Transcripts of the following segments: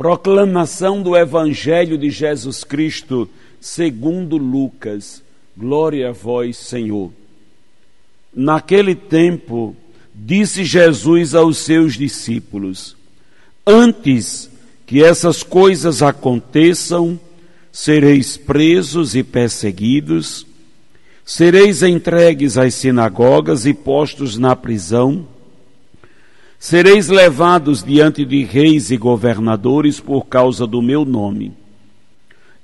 Proclamação do Evangelho de Jesus Cristo, segundo Lucas. Glória a vós, Senhor. Naquele tempo, disse Jesus aos seus discípulos: Antes que essas coisas aconteçam, sereis presos e perseguidos Sereis entregues às sinagogas e postos na prisão. Sereis levados diante de reis e governadores por causa do meu nome.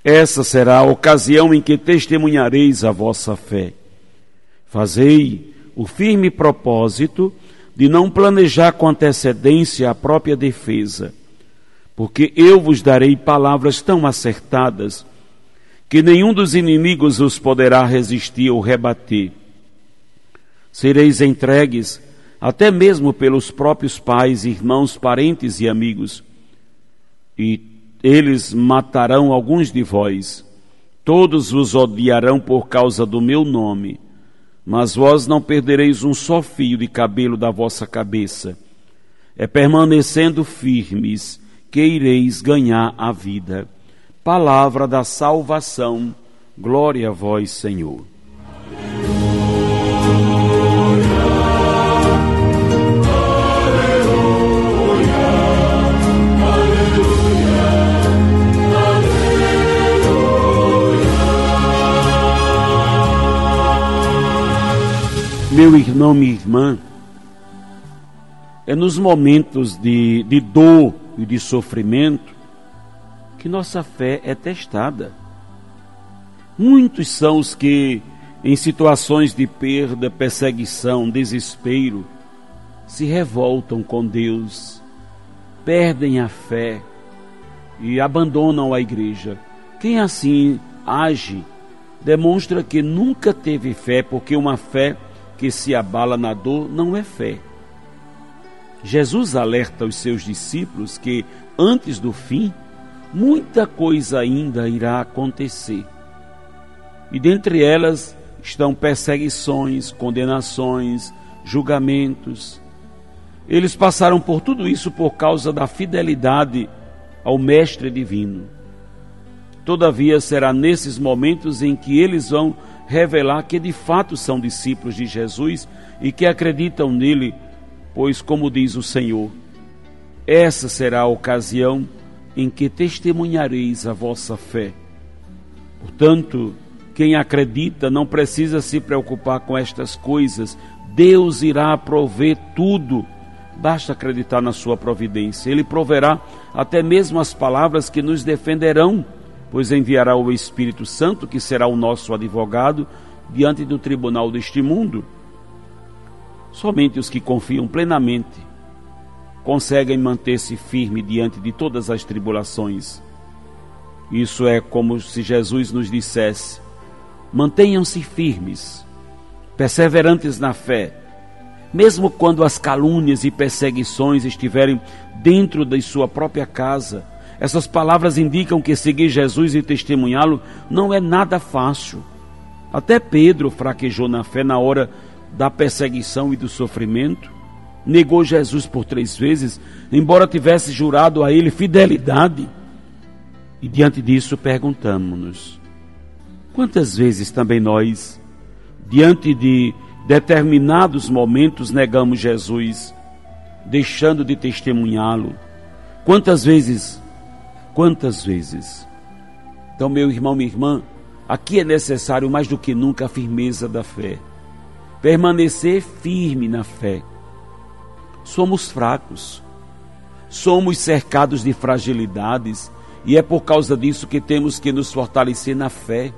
Essa será a ocasião em que testemunhareis a vossa fé. Fazei o firme propósito de não planejar com antecedência a própria defesa, porque eu vos darei palavras tão acertadas que nenhum dos inimigos os poderá resistir ou rebater. Sereis entregues até mesmo pelos próprios pais, irmãos, parentes e amigos, e eles matarão alguns de vós. Todos vos odiarão por causa do meu nome, mas vós não perdereis um só fio de cabelo da vossa cabeça. É permanecendo firmes que ireis ganhar a vida palavra da salvação. Glória a vós, Senhor. Meu irmão, minha irmã, é nos momentos de, de dor e de sofrimento que nossa fé é testada. Muitos são os que, em situações de perda, perseguição, desespero, se revoltam com Deus, perdem a fé e abandonam a igreja. Quem assim age demonstra que nunca teve fé, porque uma fé que se abala na dor não é fé. Jesus alerta os seus discípulos que, antes do fim, muita coisa ainda irá acontecer. E dentre elas estão perseguições, condenações, julgamentos. Eles passaram por tudo isso por causa da fidelidade ao Mestre Divino. Todavia, será nesses momentos em que eles vão revelar que de fato são discípulos de Jesus e que acreditam nele, pois, como diz o Senhor, essa será a ocasião em que testemunhareis a vossa fé. Portanto, quem acredita não precisa se preocupar com estas coisas, Deus irá prover tudo. Basta acreditar na sua providência. Ele proverá até mesmo as palavras que nos defenderão, pois enviará o Espírito Santo, que será o nosso advogado, diante do tribunal deste mundo. Somente os que confiam plenamente conseguem manter-se firme diante de todas as tribulações. Isso é como se Jesus nos dissesse: mantenham-se firmes, perseverantes na fé, mesmo quando as calúnias e perseguições estiverem dentro de sua própria casa. Essas palavras indicam que seguir Jesus e testemunhá-lo não é nada fácil. Até Pedro fraquejou na fé na hora da perseguição e do sofrimento negou Jesus por três vezes, embora tivesse jurado a ele fidelidade. E diante disso perguntamos-nos: quantas vezes também nós, diante de determinados momentos, negamos Jesus, deixando de testemunhá-lo? Quantas vezes? Quantas vezes? Então, meu irmão, minha irmã, aqui é necessário mais do que nunca a firmeza da fé. Permanecer firme na fé somos fracos, somos cercados de fragilidades e é por causa disso que temos que nos fortalecer na fé.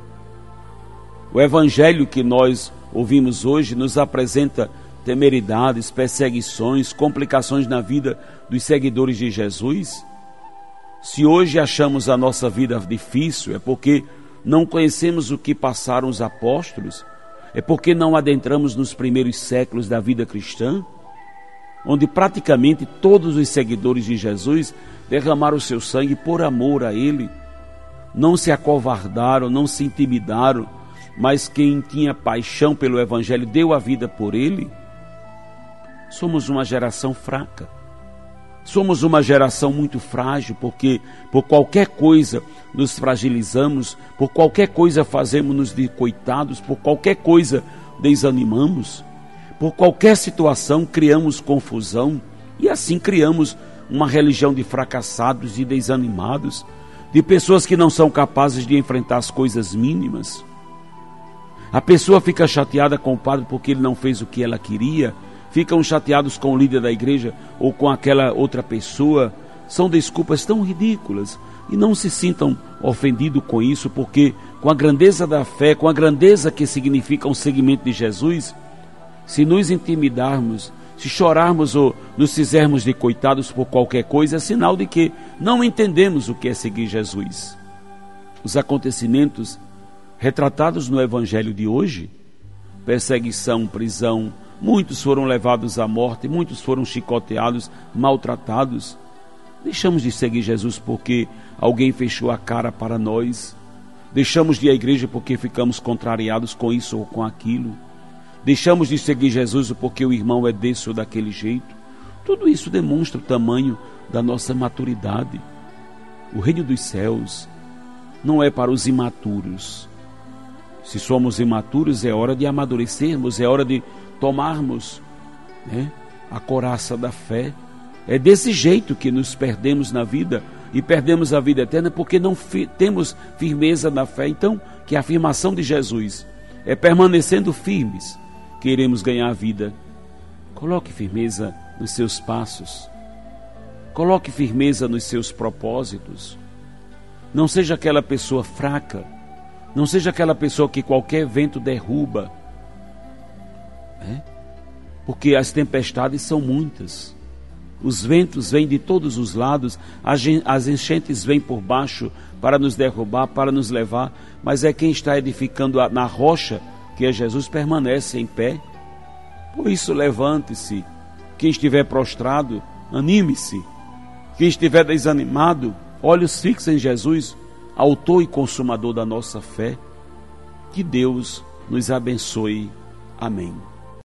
O evangelho que nós ouvimos hoje nos apresenta temeridades, perseguições, complicações na vida dos seguidores de Jesus. Se hoje achamos a nossa vida difícil, é porque não conhecemos o que passaram os apóstolos? É porque não adentramos nos primeiros séculos da vida cristã, onde praticamente todos os seguidores de Jesus derramaram o seu sangue por amor a Ele, não se acovardaram, não se intimidaram, mas quem tinha paixão pelo Evangelho deu a vida por Ele. Somos uma geração fraca. Somos uma geração muito frágil, porque por qualquer coisa nos fragilizamos, por qualquer coisa fazemos-nos de coitados, por qualquer coisa desanimamos, por qualquer situação criamos confusão e assim criamos uma religião de fracassados e desanimados, de pessoas que não são capazes de enfrentar as coisas mínimas. A pessoa fica chateada com o padre porque ele não fez o que ela queria, ficam chateados com o líder da igreja ou com aquela outra pessoa. São desculpas tão ridículas. E não se sintam ofendidos com isso, porque com a grandeza da fé, com a grandeza que significa um seguimento de Jesus, se nos intimidarmos, se chorarmos ou nos fizermos de coitados por qualquer coisa, é sinal de que não entendemos o que é seguir Jesus. Os acontecimentos retratados no Evangelho de hoje perseguição, prisão, muitos foram levados à morte, muitos foram chicoteados, maltratados. Deixamos de seguir Jesus porque alguém fechou a cara para nós. Deixamos de ir à igreja porque ficamos contrariados com isso ou com aquilo. Deixamos de seguir Jesus porque o irmão é desse ou daquele jeito. Tudo isso demonstra o tamanho da nossa maturidade. O reino dos céus não é para os imaturos. Se somos imaturos, é hora de amadurecermos, é hora de tomarmos né, a coraça da fé. É desse jeito que nos perdemos na vida e perdemos a vida eterna porque não fi temos firmeza na fé. Então, que a afirmação de Jesus é permanecendo firmes que iremos ganhar a vida. Coloque firmeza nos seus passos. Coloque firmeza nos seus propósitos. Não seja aquela pessoa fraca. Não seja aquela pessoa que qualquer vento derruba. Né? Porque as tempestades são muitas. Os ventos vêm de todos os lados, as enchentes vêm por baixo para nos derrubar, para nos levar, mas é quem está edificando na rocha que é Jesus, permanece em pé. Por isso, levante-se. Quem estiver prostrado, anime-se. Quem estiver desanimado, olhos fixos em Jesus, autor e consumador da nossa fé. Que Deus nos abençoe. Amém.